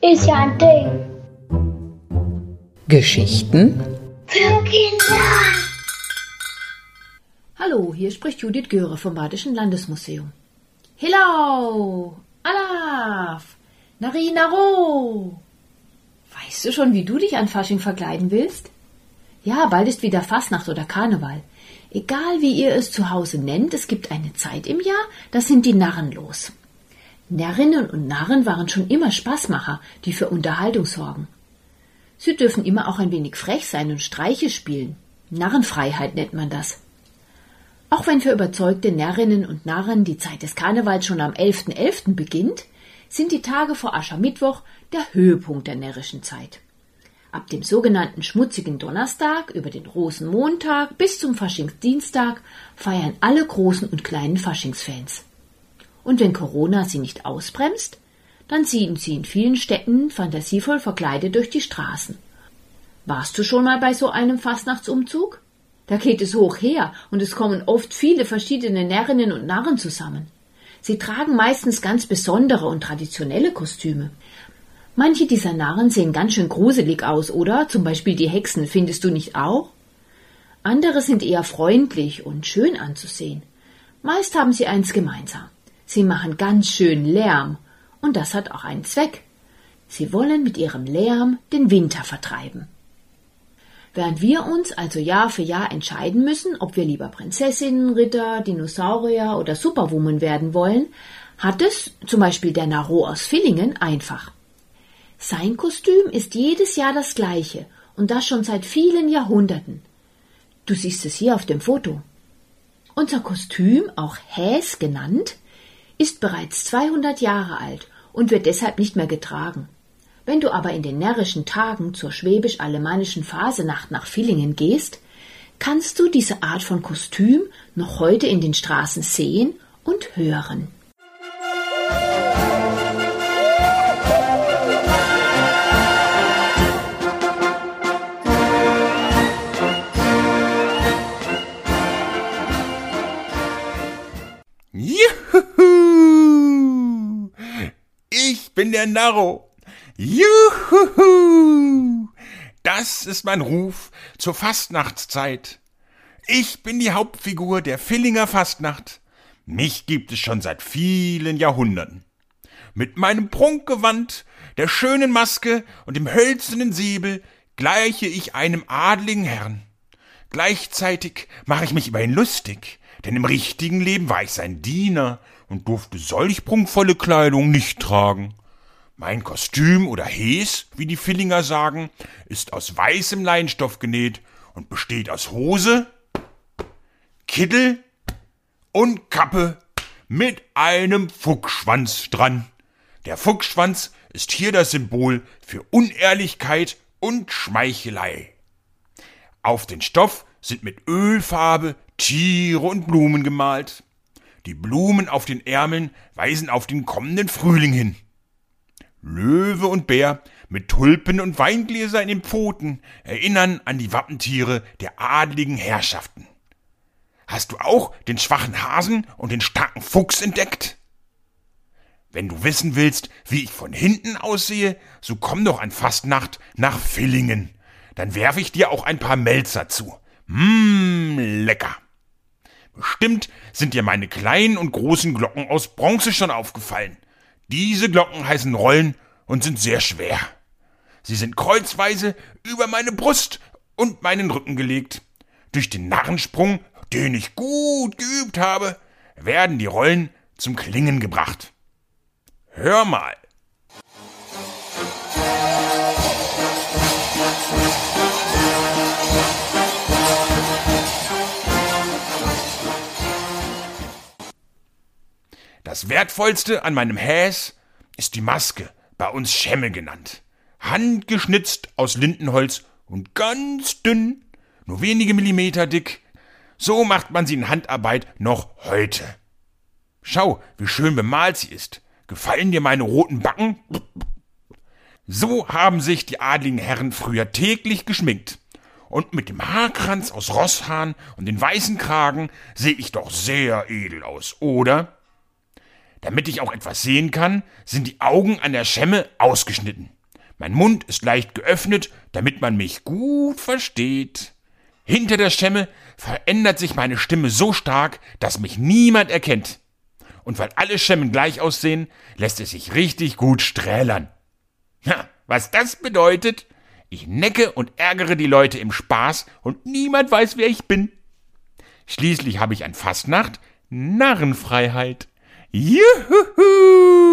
Ist ja ein Ding. Geschichten Für Kinder. Hallo, hier spricht Judith Göre vom Badischen Landesmuseum. Hello, Alaf, Nari Naro. Weißt du schon, wie du dich an Fasching verkleiden willst? Ja, bald ist wieder Fastnacht oder Karneval. Egal wie ihr es zu Hause nennt, es gibt eine Zeit im Jahr, da sind die Narren los. Närrinnen und Narren waren schon immer Spaßmacher, die für Unterhaltung sorgen. Sie dürfen immer auch ein wenig frech sein und Streiche spielen. Narrenfreiheit nennt man das. Auch wenn für überzeugte Närrinnen und Narren die Zeit des Karnevals schon am 11.11. .11. beginnt, sind die Tage vor Aschermittwoch der Höhepunkt der närrischen Zeit. Ab dem sogenannten schmutzigen Donnerstag über den Rosenmontag bis zum Faschingsdienstag feiern alle großen und kleinen Faschingsfans. Und wenn Corona sie nicht ausbremst, dann ziehen sie in vielen Städten fantasievoll verkleidet durch die Straßen. Warst du schon mal bei so einem Fastnachtsumzug? Da geht es hoch her und es kommen oft viele verschiedene Närrinnen und Narren zusammen. Sie tragen meistens ganz besondere und traditionelle Kostüme. Manche dieser Narren sehen ganz schön gruselig aus, oder? Zum Beispiel die Hexen, findest du nicht auch? Andere sind eher freundlich und schön anzusehen. Meist haben sie eins gemeinsam. Sie machen ganz schön Lärm, und das hat auch einen Zweck. Sie wollen mit ihrem Lärm den Winter vertreiben. Während wir uns also Jahr für Jahr entscheiden müssen, ob wir lieber Prinzessinnen, Ritter, Dinosaurier oder Superwoman werden wollen, hat es zum Beispiel der Naro aus Villingen einfach. Sein Kostüm ist jedes Jahr das gleiche und das schon seit vielen Jahrhunderten. Du siehst es hier auf dem Foto. Unser Kostüm, auch Häs genannt, ist bereits 200 Jahre alt und wird deshalb nicht mehr getragen. Wenn du aber in den närrischen Tagen zur schwäbisch-alemannischen Phasenacht nach Villingen gehst, kannst du diese Art von Kostüm noch heute in den Straßen sehen und hören. Der Narro. Juhu! Das ist mein Ruf zur Fastnachtszeit. Ich bin die Hauptfigur der Villinger Fastnacht. Mich gibt es schon seit vielen Jahrhunderten. Mit meinem Prunkgewand, der schönen Maske und dem hölzernen Säbel gleiche ich einem adligen Herrn. Gleichzeitig mache ich mich über ihn lustig, denn im richtigen Leben war ich sein Diener und durfte solch prunkvolle Kleidung nicht tragen. Mein Kostüm oder Hes, wie die Villinger sagen, ist aus weißem Leinstoff genäht und besteht aus Hose, Kittel und Kappe mit einem Fuchsschwanz dran. Der Fuchsschwanz ist hier das Symbol für Unehrlichkeit und Schmeichelei. Auf den Stoff sind mit Ölfarbe Tiere und Blumen gemalt. Die Blumen auf den Ärmeln weisen auf den kommenden Frühling hin. Löwe und Bär mit Tulpen und Weingläser in den Pfoten erinnern an die Wappentiere der adligen Herrschaften. Hast du auch den schwachen Hasen und den starken Fuchs entdeckt? Wenn du wissen willst, wie ich von hinten aussehe, so komm doch an Fastnacht nach Villingen. Dann werfe ich dir auch ein paar Melzer zu. Mmm, lecker. Bestimmt sind dir meine kleinen und großen Glocken aus Bronze schon aufgefallen. Diese Glocken heißen Rollen und sind sehr schwer. Sie sind kreuzweise über meine Brust und meinen Rücken gelegt. Durch den Narrensprung, den ich gut geübt habe, werden die Rollen zum Klingen gebracht. Hör mal. Das wertvollste an meinem Häs ist die Maske, bei uns Schemme genannt. Handgeschnitzt aus Lindenholz und ganz dünn, nur wenige Millimeter dick. So macht man sie in Handarbeit noch heute. Schau, wie schön bemalt sie ist. Gefallen dir meine roten Backen? So haben sich die adligen Herren früher täglich geschminkt. Und mit dem Haarkranz aus Rosshahn und den weißen Kragen sehe ich doch sehr edel aus, oder? Damit ich auch etwas sehen kann, sind die Augen an der Schemme ausgeschnitten. Mein Mund ist leicht geöffnet, damit man mich gut versteht. Hinter der Schemme verändert sich meine Stimme so stark, dass mich niemand erkennt. Und weil alle Schemmen gleich aussehen, lässt es sich richtig gut strählern. Ja, was das bedeutet? Ich necke und ärgere die Leute im Spaß und niemand weiß, wer ich bin. Schließlich habe ich an Fastnacht Narrenfreiheit. Yoo-hoo-hoo!